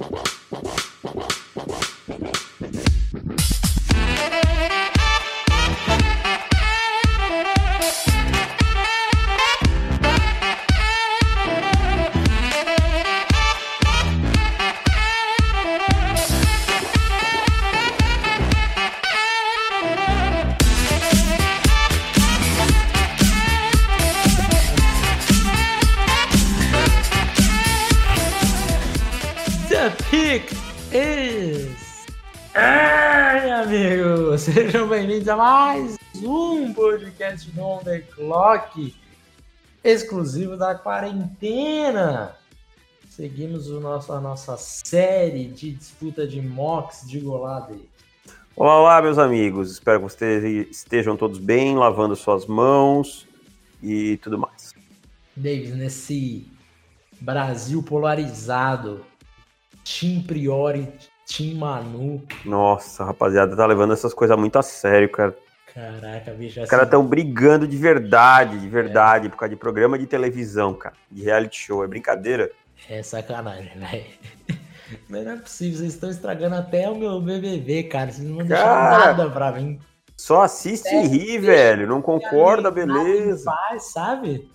Wow. Podcast do On The Clock, exclusivo da quarentena. Seguimos o nosso, a nossa série de disputa de mocks de golada. Olá, olá, meus amigos. Espero que vocês estejam todos bem, lavando suas mãos e tudo mais. Davis, nesse Brasil polarizado, Team Priori, Team Manu. Nossa, rapaziada, tá levando essas coisas muito a sério, cara. Caraca, bicho, Os caras estão brigando de verdade, de verdade, por causa de programa de televisão, cara. De reality show. É brincadeira? É sacanagem, velho. Mas não é possível, vocês estão estragando até o meu BBB, cara. Vocês não vão deixar Cara, nada pra mim. Só assiste É, e ri, velho. Não concorda, beleza. paz, sabe?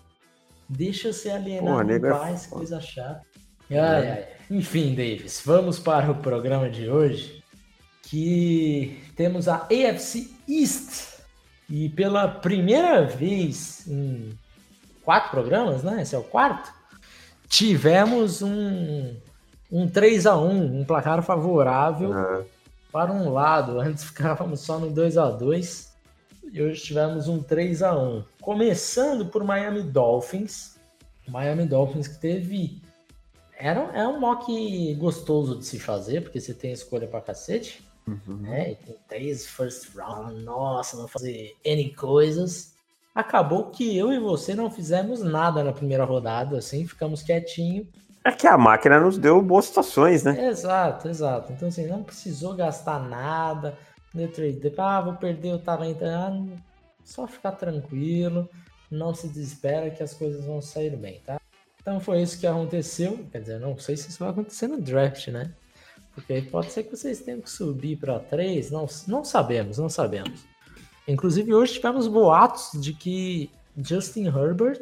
Deixa eu ser alienado Porra, em é paz, foda. coisa chata. Ai, ai. Enfim, Davis, vamos para o programa de hoje, que temos a AFC East. E pela primeira vez em quatro programas, né? Esse é o quarto. Tivemos um, um 3 a 1 um placar favorável É. para um lado. Antes ficávamos só no 2 a 2 e hoje tivemos um 3 a 1 Começando por Miami Dolphins. Miami Dolphins que teve. Era, é um mock gostoso de se fazer, porque você tem escolha pra cacete. Uhum. Né? Tem três first round. Nossa, vão fazer N coisas. Acabou que eu e você não fizemos nada na primeira rodada, assim, ficamos quietinho. É que a máquina nos deu boas situações, né? Exato, exato. Então, assim, não precisou gastar nada. Deu trade. Ah, vou perder o talento. Ah, não- só ficar tranquilo. Não se desespera que as coisas vão sair bem, tá? Então foi isso que aconteceu. Quer dizer, não sei se isso vai acontecer no draft, né? Porque aí pode ser que vocês tenham que subir para 3. Não, não sabemos, não sabemos. Inclusive, hoje tivemos boatos de que Justin Herbert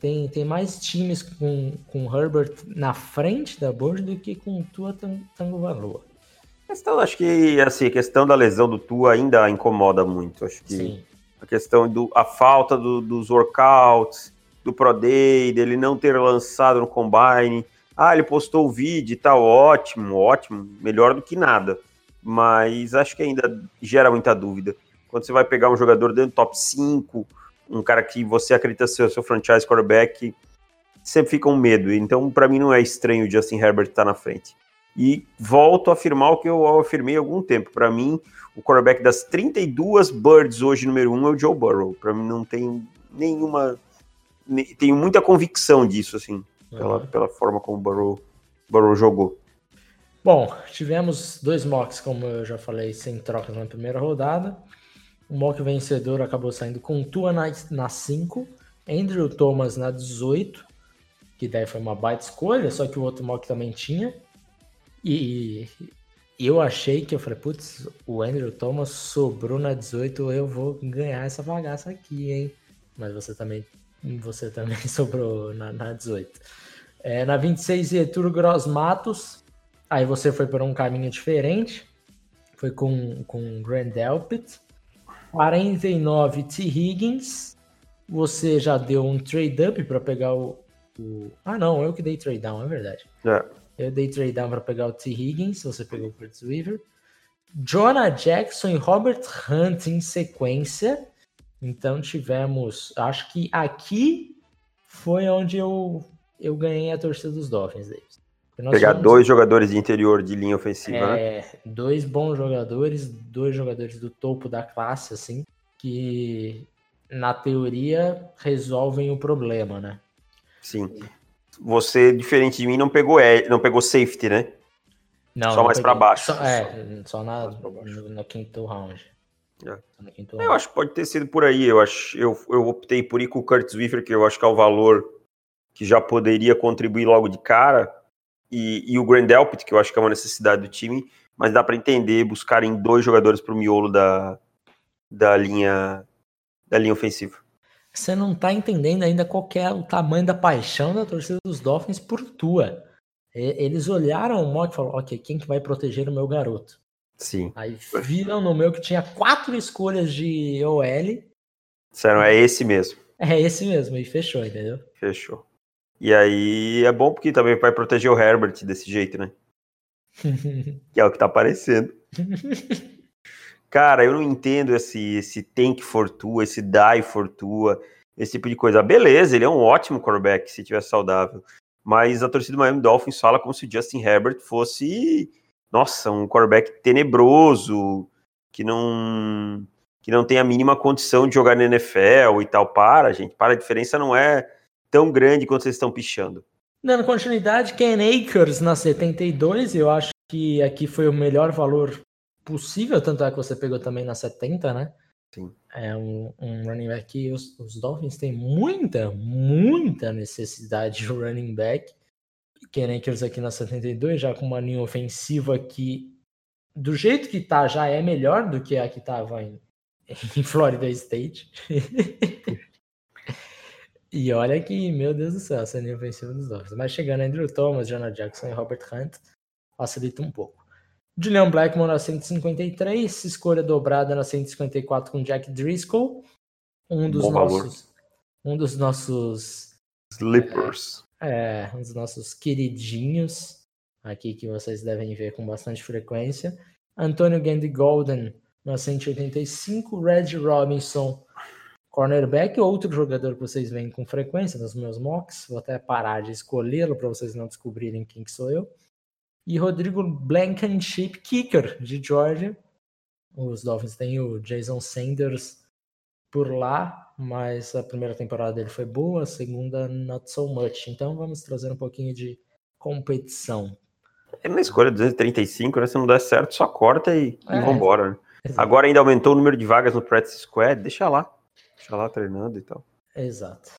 tem, tem mais times com, com Herbert na frente da board do que com Tua Tan- Tango Valor. Questão, acho que assim, a questão da lesão do Tua ainda incomoda muito. Acho que Sim. a questão do a falta do- dos workouts, do Pro Day, dele não ter lançado no Combine. Ah, ele postou o vídeo e tal, ótimo, ótimo, melhor do que nada. Mas acho que ainda gera muita dúvida. Quando você vai pegar um jogador dentro do top 5, um cara que você acredita ser o seu franchise quarterback, sempre fica um medo. Então, para mim, não é estranho o Justin Herbert estar na frente. E volto a afirmar o que eu afirmei há algum tempo. Para mim, o quarterback das 32 birds hoje, número um, é o Joe Burrow. Para mim, não tem nenhuma. ne- Tenho muita convicção disso, assim, pela, pela forma como o Burrow, Burrow jogou. Bom, tivemos dois mocks, como eu já falei, sem trocas na primeira rodada. O mock vencedor acabou saindo com Tua na 5, Andrew Thomas na 18, que daí foi uma baita escolha, só que o outro mock também tinha. E eu achei que eu falei, putz, o Andrew Thomas sobrou na 18, eu vou ganhar essa bagaça aqui, hein? Mas você também, você também sobrou na, na 18. É, na 26, Getúlio Gross Matos, Aí você foi por um caminho diferente. Foi com, com Grand Delpit. 49 T. Higgins. Você já deu um trade up para pegar o, o- Ah, não, eu que dei trade down, é verdade. É. Eu dei trade down para pegar o T. Higgins. Você pegou o Curtis Weaver. Jonah Jackson e Robert Hunt em sequência. Então tivemos. Acho que aqui foi onde eu, eu ganhei a torcida dos Dolphins, Davis. Pegar dois jogadores de interior de linha ofensiva, né? é, dois bons jogadores, dois jogadores do topo da classe, assim, que na teoria resolvem o problema, né? Sim. Você, diferente de mim, não pegou, não pegou safety, né? Não, Só não mais pra peguei. baixo. Só, é, só na, no, no quinto round. É. Quinto Eu acho que pode ter sido por aí. Eu acho, eu, eu optei por ir com o Curtis Weaver, que eu acho que é o valor que já poderia contribuir logo de cara. e, e o Grandelpit, que eu acho que é uma necessidade do time, mas dá para entender buscarem dois jogadores para o miolo da, da linha da linha ofensiva. Você não tá entendendo ainda qual é o tamanho da paixão da torcida dos Dolphins por tua. Eles olharam o mock e falaram, ok, quem que vai proteger o meu garoto? Sim. Aí viram no meu que tinha quatro escolhas de OL. Disseram, é esse mesmo. É esse mesmo, e fechou, entendeu? Fechou. E aí é bom porque também vai proteger o Herbert desse jeito, né? que é o que tá aparecendo. Cara, eu não entendo esse, esse tank for tua, esse die for tua, esse tipo de coisa. Beleza, ele é um ótimo quarterback se estiver saudável. Mas a torcida do Miami Dolphins fala como se Justin Herbert fosse, nossa, um quarterback tenebroso, que não que não tem a mínima condição de jogar na NFL e tal. Para, gente, para, a diferença não é tão grande quanto vocês estão pichando. Dando continuidade, Ken Akers na 72, eu acho que aqui foi o melhor valor possível, tanto é que você pegou também na 70, né? Sim. É um, um running back que os, os, Dolphins têm muita, muita necessidade de running back. Ken Akers aqui na 72, já com uma linha ofensiva que, do jeito que tá, já é melhor do que a que tava em, em Florida State. e olha que, meu Deus do céu, essa linha ofensiva dos Dolphins. Mas chegando Andrew Thomas, Jonah Jackson e Robert Hunt, facilita um pouco. Julian Blackmon na 153, escolha dobrada na 154 com Jack Driscoll, um dos Bom nossos valor. um dos nossos slippers. É, um dos nossos queridinhos aqui que vocês devem ver com bastante frequência. Antônio Gandy Golden na 185, Red Robinson, cornerback, outro jogador que vocês veem com frequência nos meus mocks. Vou até parar de escolhê-lo para vocês não descobrirem quem que sou eu. E Rodrigo Blankenship, kicker de Georgia. Os Dolphins têm o Jason Sanders por lá, mas a primeira temporada dele foi boa, a segunda not so much. Então vamos trazer um pouquinho de competição. É na escolha 235, né? Se não der certo, só corta e, é, e vambora. Né? Agora ainda aumentou o número de vagas no practice squad, deixa lá. Deixa lá treinando e tal. Exato.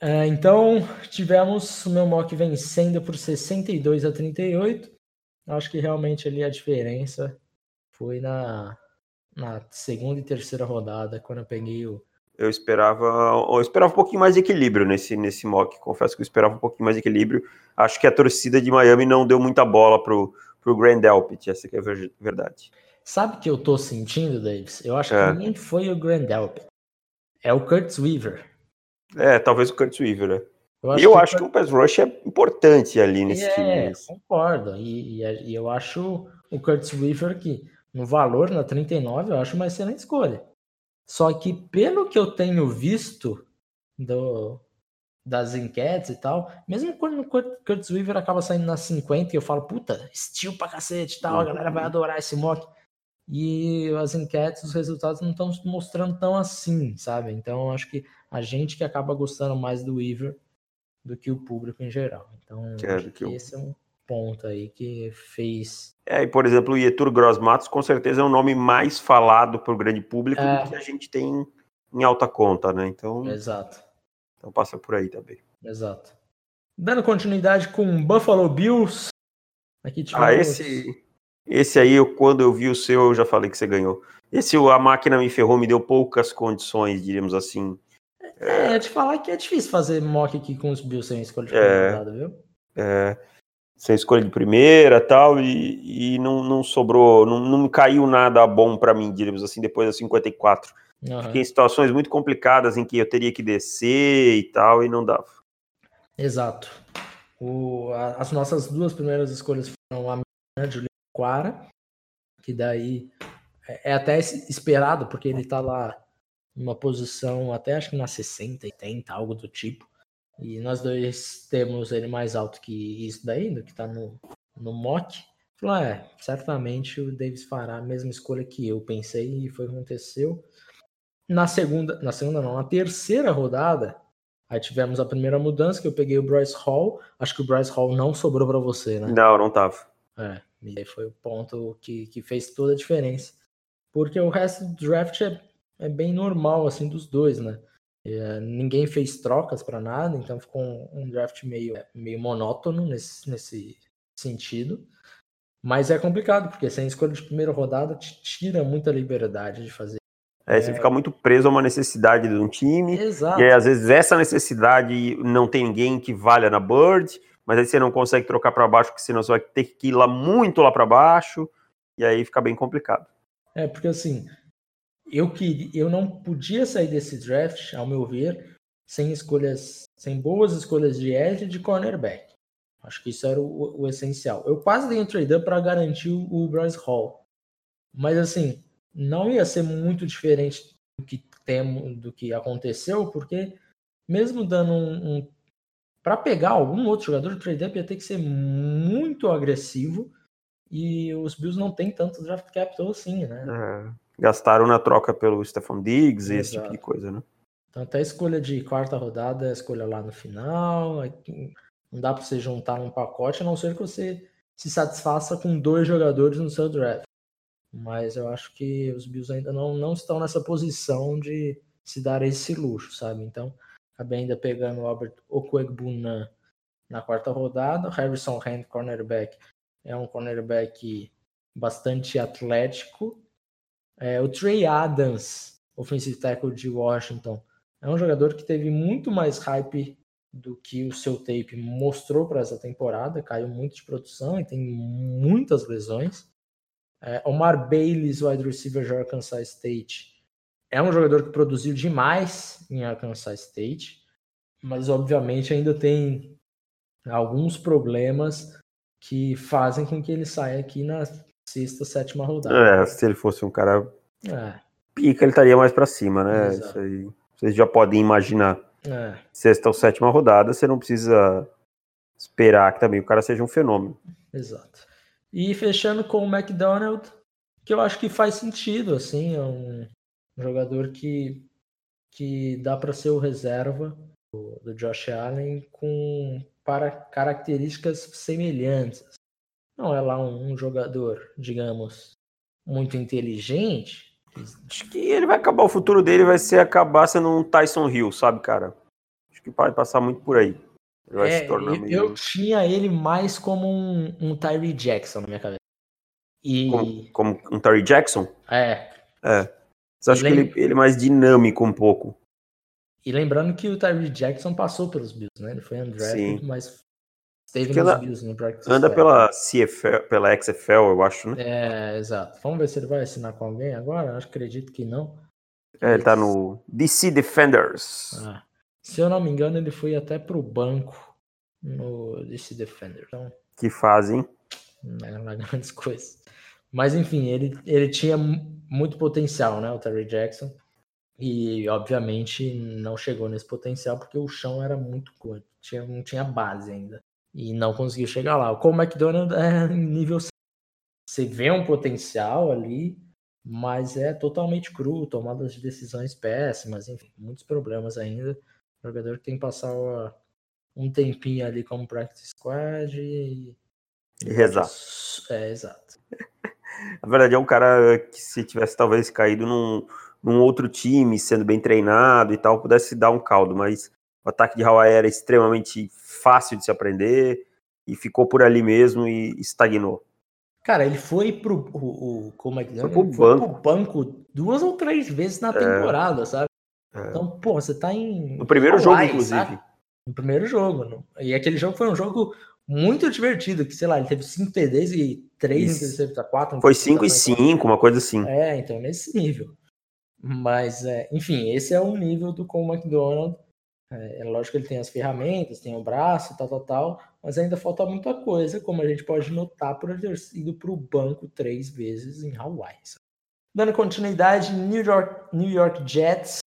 É, então, tivemos o meu mock vencendo por 62 a 38. Acho que realmente ali a diferença foi na, na segunda e terceira rodada, quando eu peguei o. Eu esperava, eu esperava um pouquinho mais de equilíbrio nesse, nesse mock. Confesso que eu esperava um pouquinho mais de equilíbrio. Acho que a torcida de Miami não deu muita bola pro, pro Grand Elpit, essa que é a verdade. Sabe o que eu tô sentindo, Davis? Eu acho é. que nem foi o Grand Elpit. É o Curtis Weaver. É, talvez o Curtis Weaver, né? Eu acho, eu que, acho que o pass rush é importante ali nesse é, time. É, concordo. E, e, e, eu acho o Curtis Weaver que no valor, na 39, eu acho uma excelente escolha. Só que pelo que eu tenho visto do, das enquetes e tal, mesmo quando o Curtis Weaver acaba saindo na 50, eu falo, puta, estilo pra cacete e tal, a galera vai adorar esse mock. E as enquetes, os resultados não estão mostrando tão assim, sabe? Então acho que a gente que acaba gostando mais do Weaver do que o público em geral. Então, é, que esse é um ponto aí que fez. É, e por exemplo, o Ietur Gross Matos com certeza é um nome mais falado para o grande público é. do que a gente tem em alta conta, né? Então. Exato. Então passa por aí também. Exato. Dando continuidade com Buffalo Bills. Aqui tivemos... Ah, esse. Esse aí, eu, quando eu vi o seu, eu já falei que você ganhou. Esse, a máquina me ferrou, me deu poucas condições, diríamos assim, é, te falar que é difícil fazer mock aqui com os Bills sem escolha de é, viu? É, sem escolha de primeira tal, e, e não, não sobrou, não, não caiu nada bom para mim, diríamos assim, depois da 54. Uhum. Fiquei em situações muito complicadas em que eu teria que descer e tal, e não dava. Exato. O, a, as nossas duas primeiras escolhas foram a minha, Juliano Quara, que daí é, é até esperado, porque ele tá lá uma posição até acho que na 60, 80, algo do tipo. E nós dois temos ele mais alto que isso daí, do que tá no, no mock. Falou, é, certamente o Davis fará a mesma escolha que eu pensei e foi o que aconteceu. Na segunda, na segunda não, na terceira rodada, aí tivemos a primeira mudança que eu peguei o Bryce Hall. Acho que o Bryce Hall não sobrou para você, né? Não, não tava. É, e aí foi o ponto que, que fez toda a diferença. Porque o resto do draft é é bem normal assim dos dois, né? É, ninguém fez trocas para nada, então ficou um, um, draft meio, meio monótono nesse, nesse sentido. Mas é complicado, porque sem escolha de primeira rodada te tira muita liberdade de fazer. É, você é... fica muito preso a uma necessidade de um time. Exato. E aí, às vezes, essa necessidade não tem ninguém que valha na Bird, mas aí você não consegue trocar para baixo, porque senão você vai ter que ir lá muito lá para baixo. E aí fica bem complicado. É, porque assim, eu, que, eu não podia sair desse draft, ao meu ver, sem escolhas, sem boas escolhas de edge e de cornerback. Acho que isso era o, o essencial. Eu quase dei um trade-up para garantir o, Bryce Hall. Mas assim, não ia ser muito diferente do que temo, do que aconteceu, porque mesmo dando um, um para pegar algum outro jogador, o trade-up ia ter que ser muito agressivo e os Bills não tem tanto draft capital assim, né? É, gastaram na troca pelo Stephon Diggs e esse tipo de coisa, né? Então até a escolha de quarta rodada, a escolha lá no final, não dá para você juntar num pacote, a não ser que você se satisfaça com dois jogadores no seu draft. Mas eu acho que os Bills ainda não, não estão nessa posição de se dar esse luxo, sabe? Então, acabei ainda pegando o Albert Okwegbunan na quarta rodada, Harrison Hand, cornerback, é um cornerback bastante atlético. É, o Trey Adams, offensive tackle de Washington, é um jogador que teve muito mais hype do que o seu tape mostrou para essa temporada, caiu muito de produção e tem muitas lesões. É, Omar Bailey, wide receiver de Arkansas State, é um jogador que produziu demais em Arkansas State, mas obviamente ainda tem alguns problemas que fazem com que ele saia aqui na sexta, sétima rodada. É, se ele fosse um cara é. pica, ele estaria mais para cima, né? Exato. Isso aí vocês já podem imaginar. É. Sexta ou sétima rodada, você não precisa esperar que também o cara seja um fenômeno. Exato. E fechando com o McDonald, que eu acho que faz sentido, assim, é um jogador que, que dá para ser o reserva do, do Josh Allen com para características semelhantes. Não é lá um, um jogador, digamos, muito inteligente. Acho que ele vai acabar, o futuro dele vai ser acabar sendo um Tyson Hill, sabe, cara? Acho que pode passar muito por aí. Ele vai é, se tornar eu, meio... eu tinha ele mais como um, um Tyree Jackson na minha cabeça. E... Como, como um Tyree Jackson? É. É. Você acha que ele, ele é mais dinâmico um pouco? E lembrando que o Tyree Jackson passou pelos Bills, né? Ele foi undrafted, Sim. mas esteve nos Bills no practice. Anda pela CFL, pela XFL, eu acho, né? É, exato. Vamos ver se ele vai assinar com alguém agora. Eu acredito que não. É, ele tá no DC Defenders. Ah, se eu não me engano, ele foi até pro banco no DC Defenders. Então, que fazem? Não é grandes coisas. Mas enfim, ele, ele tinha muito potencial, né? O Terry Jackson. E, obviamente, não chegou nesse potencial porque o chão era muito curto, tinha, não tinha base ainda. E não conseguiu chegar lá. O Cole McDonald é nível. Você vê um potencial ali, mas é totalmente cru, tomadas de decisões péssimas, enfim, muitos problemas ainda. O jogador que tem que passar um tempinho ali como practice squad e. E rezar. É, exato. Na verdade, é um cara que se tivesse talvez caído num num outro time, sendo bem treinado e tal, pudesse dar um caldo, mas o ataque de Hawaii era extremamente fácil de se aprender e ficou por ali mesmo e estagnou. Cara, ele foi pro. O, o como é que foi, pro, ele banco. Foi pro banco duas ou três vezes na é. temporada, é. sabe? É. Então, pô, você tá em. No primeiro Hawaii, jogo, inclusive. Sabe? No primeiro jogo. E aquele jogo foi um jogo muito divertido, que sei lá, ele teve 5 TDs e 3 interceptações, 4. Foi 5 e 5, uma coisa assim. É, então nesse nível. Mas, é, enfim, esse é o nível do Cole McDonald. É, é, lógico que ele tem as ferramentas, tem o braço, tal, tal, tal, mas ainda falta muita coisa, como a gente pode notar por ter ido para o banco três vezes em Hawaii. Dando continuidade, New York, New York Jets.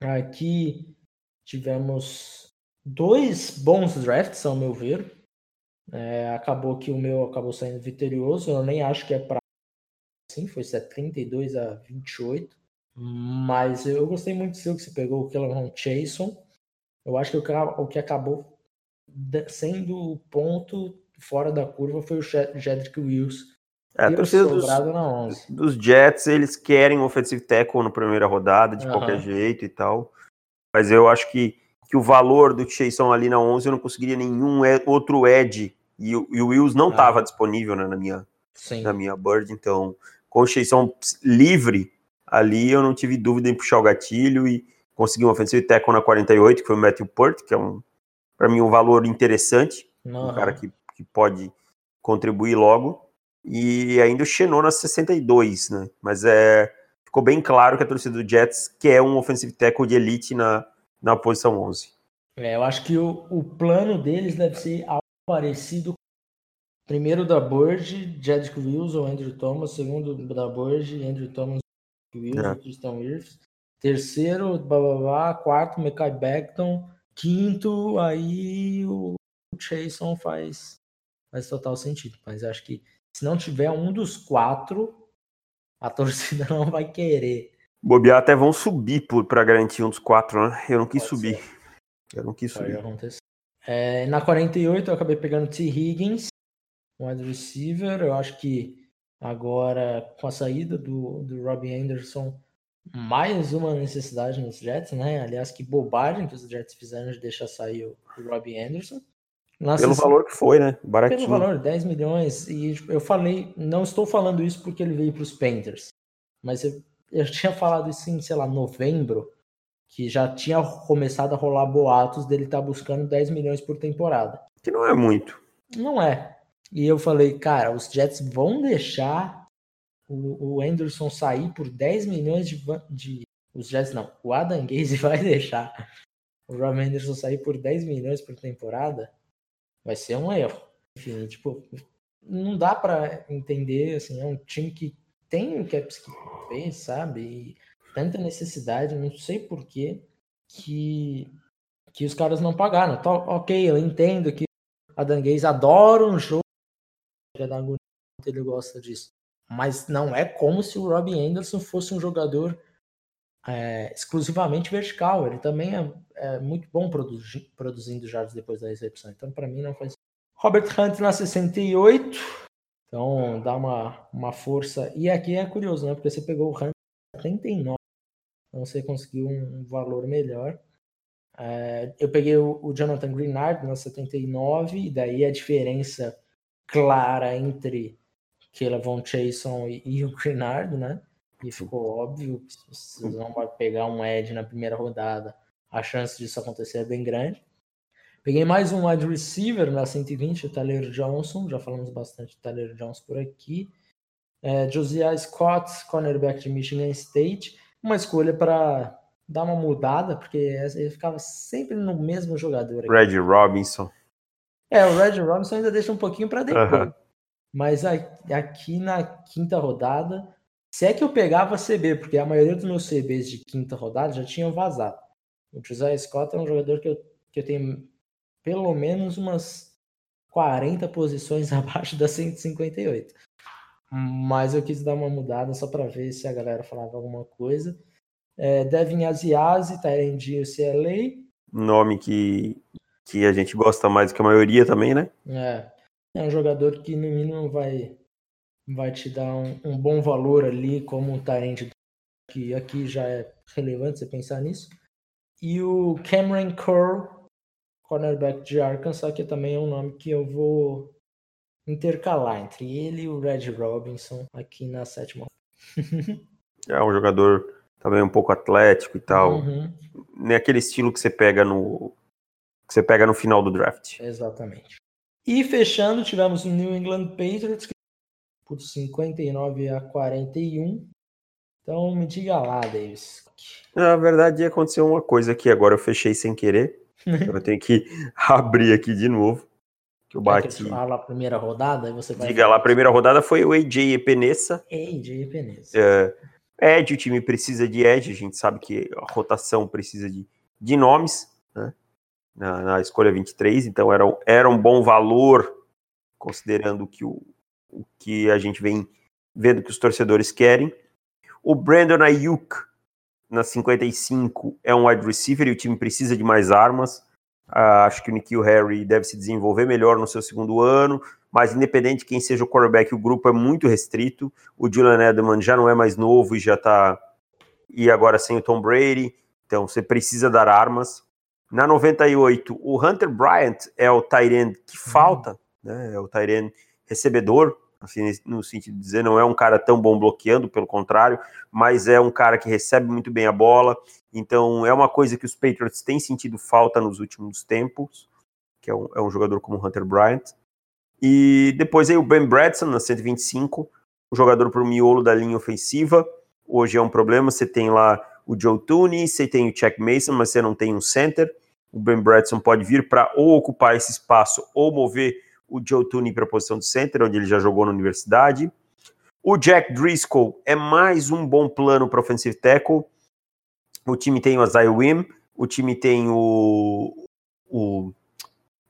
Aqui tivemos dois bons drafts, ao meu ver. É, acabou que o meu acabou saindo vitorioso. Eu nem acho que é para assim, foi 72 a 28. Mas eu gostei muito do seu que você pegou o Kellerman Chason. Eu acho que o que acabou sendo o ponto fora da curva foi o Jedrick Wills. É, a torcida dos, dos, Jets, eles querem o offensive tackle na primeira rodada, de uhum. qualquer jeito e tal. Mas eu acho que, que o valor do Chason ali na 11, eu não conseguiria nenhum outro edge E, e o Wills não estava ah. disponível né, na, minha, Sim. na minha Bird, então com o Chasson livre ali, eu não tive dúvida em puxar o gatilho e conseguir um offensive tackle na 48, que foi o Matthew Purt, que é um, para mim, um valor interessante, uhum. um cara que, que pode contribuir logo. E ainda o Xenon na 62, né? Mas é, ficou bem claro que a torcida do Jets quer um offensive tackle de elite na, na posição 11. É, eu acho que o, o plano deles deve ser algo parecido Primeiro da Bird, Jedrick Wills ou Andrew Thomas. Segundo da Bird, Andrew Thomas, Wills é. Christian Wirfs. Terceiro, bababá. Quarto, Mekai Beckton. Quinto, aí o Chason faz, faz total sentido. Mas acho que se não tiver um dos quatro, a torcida não vai querer. Bobear até vão subir para garantir um dos quatro, né? Eu não quis Pode subir. Ser. Eu não quis Pode subir. Acontecer. É, na 48 eu acabei pegando T. Higgins um wide receiver. Eu acho que agora, com a saída do, do Robbie Anderson, mais uma necessidade nos Jets, né? Aliás, que bobagem que os Jets fizeram de deixar sair o, Robbie Anderson. Pelo valor que foi, né? Baratinho. Pelo valor, 10 milhões. E eu falei, não estou falando isso porque ele veio para os Panthers, mas eu, eu tinha falado isso em, sei lá, novembro, que já tinha começado a rolar boatos dele estar tá buscando 10 milhões por temporada. Que não é muito. Não é. E eu falei, cara, os Jets vão deixar o, o Anderson sair por 10 milhões de, de. Os Jets não, o Adam Gaze vai deixar o Rob Anderson sair por 10 milhões por temporada. Vai ser um erro. Enfim, tipo, não dá para entender, assim, é um time que tem o caps que fez, sabe? E tanta necessidade, não sei por que que os caras não pagaram. Tá, ok, eu entendo que a Danguês adora um jogo ele gosta disso. Mas não é como se o Robbie Anderson fosse um jogador é, exclusivamente vertical. Ele também é, é muito bom produzi produzindo jardas depois da recepção. Então, para mim, não faz. Robert Hunt na 68. Então, dá uma, uma força. E aqui é curioso, né? Porque você pegou o Hunt na 79. Então, você conseguiu um valor melhor. É, eu peguei o, o Jonathan Greenard na 79. E daí a diferença clara entre Keila Von Chason e, e o Grenard, né? E ficou óbvio que se vocês vão pegar um Ed na primeira rodada, a chance disso acontecer é bem grande. Peguei mais um wide receiver na 120, o Tyler Johnson. Já falamos bastante do Tyler Johnson por aqui. É, Josiah Scott, cornerback de Michigan State. Uma escolha para dar uma mudada, porque ele ficava sempre no mesmo jogador. Aqui. Red Robinson. É, o Red Robinson ainda deixa um pouquinho para depois. Uhum. Mas aqui na quinta rodada, se é que eu pegava CB, porque a maioria dos meus CBs de quinta rodada já tinham vazado. O Josiah Scott é um jogador que eu, que eu tenho pelo menos umas 40 posições abaixo da 158. Mas eu quis dar uma mudada só para ver se a galera falava alguma coisa. É, Devin Asiasi, Tyrande UCLA. Nome que que a gente gosta mais do que a maioria também, né? É. É um jogador que no mínimo vai, vai te dar um, um bom valor ali como um talento que aqui já é relevante você pensar nisso. E o Cameron Curl, cornerback de Arkansas, que também é um nome que eu vou intercalar entre ele e o Red Robinson aqui na sétima. é um jogador também um pouco atlético e tal. Uhum. Naquele estilo que você pega no que você pega no final do draft. Exatamente. E fechando, tivemos o New England Patriots por 59 a 41. Então me diga lá, Davis. Na verdade, aconteceu uma coisa aqui agora, eu fechei sem querer. eu tenho que abrir aqui de novo. Que eu bati. Que fala a primeira rodada, você vai. Diga lá, a primeira rodada foi o AJ Epenesa. AJ Epenesa. É, Ed, o time precisa de Ed, a gente sabe que a rotação precisa de, de nomes, né? Na, na escolha 23, então era, era um bom valor, considerando que o, o que a gente vem vendo que os torcedores querem. O Brandon Ayuk, na 55, é um wide receiver e o time precisa de mais armas. Uh, acho que o Nikhil Harry deve se desenvolver melhor no seu segundo ano, mas independente de quem seja o quarterback, o grupo é muito restrito. O Julian Edelman já não é mais novo e já tá. E agora sem o Tom Brady. Então você precisa dar armas. Na 98, o Hunter Bryant é o Tyrant que falta né? É o Tyrion recebedor, assim, no sentido de dizer, não é um cara tão bom bloqueando, pelo contrário, mas é um cara que recebe muito bem a bola. Então, é uma coisa que os Patriots têm sentido falta nos últimos tempos, que é um, é um jogador como o Hunter Bryant. E depois aí o Ben Bradson, na 125, um jogador para o miolo da linha ofensiva. Hoje é um problema, você tem lá o Joe Tooney, você tem o Chuck Mason, mas você não tem um center. O Ben Bradson pode vir para ou ocupar esse espaço ou mover o Joe Tooney para a posição de center, onde ele já jogou na universidade. O Jack Driscoll é mais um bom plano para offensive tackle. O time tem o Isaiah Wim, o time tem o, o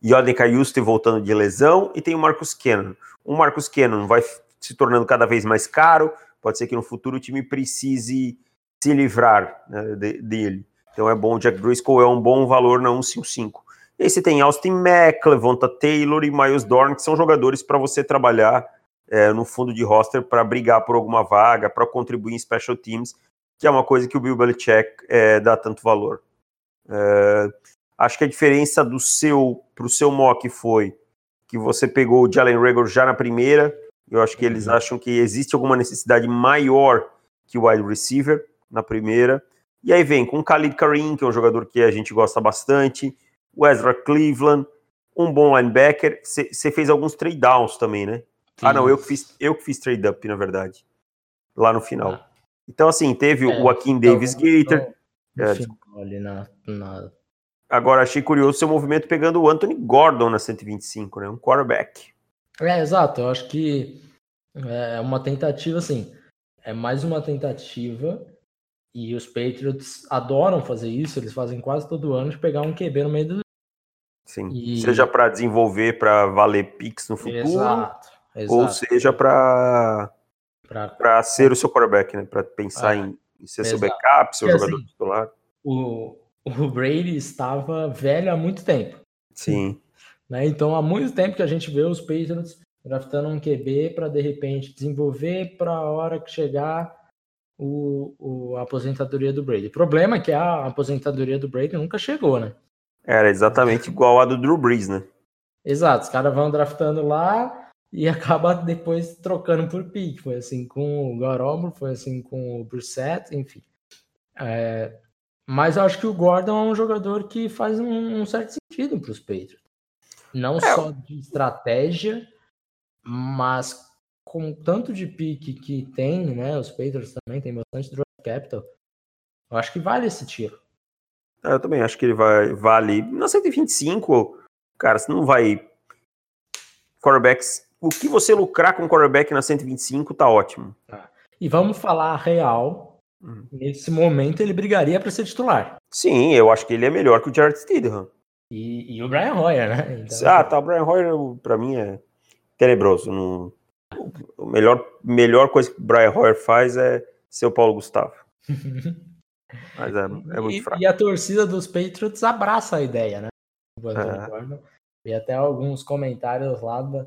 Yoden Kayuste voltando de lesão e tem o Marcus Cannon. O Marcus Cannon vai se tornando cada vez mais caro, pode ser que no futuro o time precise se livrar né, de, dele. Então é bom, o Jack Driscoll é um bom valor na 155. E aí você tem Austin Mack, Levanta Taylor e Miles Dorn, que são jogadores para você trabalhar é, no fundo de roster para brigar por alguma vaga, para contribuir em special teams, que é uma coisa que o Bill Belichick é, dá tanto valor. É, acho que a diferença do seu para o seu mock foi que você pegou o Jalen Rager já na primeira. Eu acho que eles uhum. acham que existe alguma necessidade maior que o wide receiver na primeira. E aí vem com o Khalid Karim, que é um jogador que a gente gosta bastante, o Ezra Cleveland, um bom linebacker. Você fez alguns trade downs também, né? Sim. Ah, não, eu que fiz, eu que fiz trade up, na verdade, lá no final. Ah. Então, assim, teve é, o Joaquim Davis Gator. É, na, na... Agora, achei curioso seu movimento pegando o Anthony Gordon na 125, né? Um quarterback. É, exato. Eu acho que é uma tentativa, assim, é mais uma tentativa e os Patriots adoram fazer isso, eles fazem quase todo ano de pegar um QB no meio do. Sim. E... Seja para desenvolver para valer Pix no futuro. Exato, exato. Ou seja para para ser o seu quarterback, né? Para pensar ah, em, em, ser exato. seu backup, seu jogador assim, titular. O, o Brady estava velho há muito tempo. Sim. Né? Então, há muito tempo que a gente vê os Patriots draftando um QB para de repente desenvolver para a hora que chegar o, o, a aposentadoria do Brady. O problema é que a aposentadoria do Brady nunca chegou, né? Era exatamente igual a do Drew Brees, né? Exato, os caras vão draftando lá e acaba depois trocando por pique. Foi assim com o Garoppolo, foi assim com o Brissett, enfim. É, mas eu acho que o Gordon é um jogador que faz um, um certo sentido para os Patriots. Não é. só de estratégia, mas com tanto de pique que tem, né? Os Patriots também tem bastante draft capital. Eu acho que vale esse tiro. É, eu também acho que ele vai vale na 125, cara, você não vai quarterbacks, o que você lucrar com quarterback na 125 tá ótimo. Tá. E vamos falar real. Uhum. Nesse momento ele brigaria para ser titular. Sim, eu acho que ele é melhor que o Jared Stidham. E, e o Brian Hoyer, né? Então, ah, tá, o Brian Hoyer para mim é tenebroso, não o melhor, melhor coisa que o Brian Hoyer faz é ser o Paulo Gustavo. Mas é, é muito e, fraco. E a torcida dos Patriots abraça a ideia, né? É. E até alguns comentários lá da,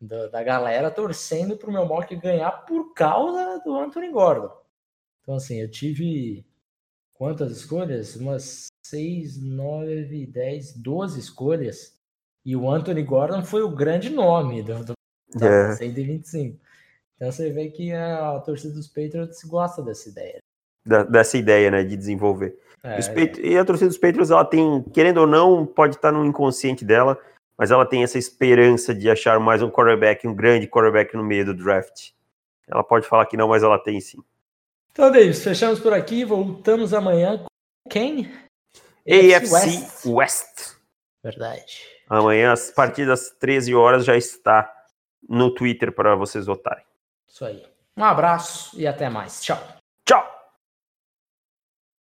da, da galera torcendo para o meu mock ganhar por causa do Anthony Gordon. Então, assim, eu tive quantas escolhas? Umas 6, 9, 10, 12 escolhas. E o Anthony Gordon foi o grande nome do, do é. 125. Então você vê que a, torcida dos Patriots gosta dessa ideia. Da, dessa ideia, né, de desenvolver. É, e, e a torcida dos Patriots, ela tem, querendo ou não, pode estar no inconsciente dela, mas ela tem essa esperança de achar mais um quarterback, um grande quarterback no meio do draft. Ela pode falar que não, mas ela tem sim. Então, Davis, fechamos por aqui. Voltamos amanhã com quem? AFC West. West. Verdade. Amanhã, a partir das 13 horas, já está no Twitter para vocês votarem. Isso aí. Um abraço e até mais. Tchau.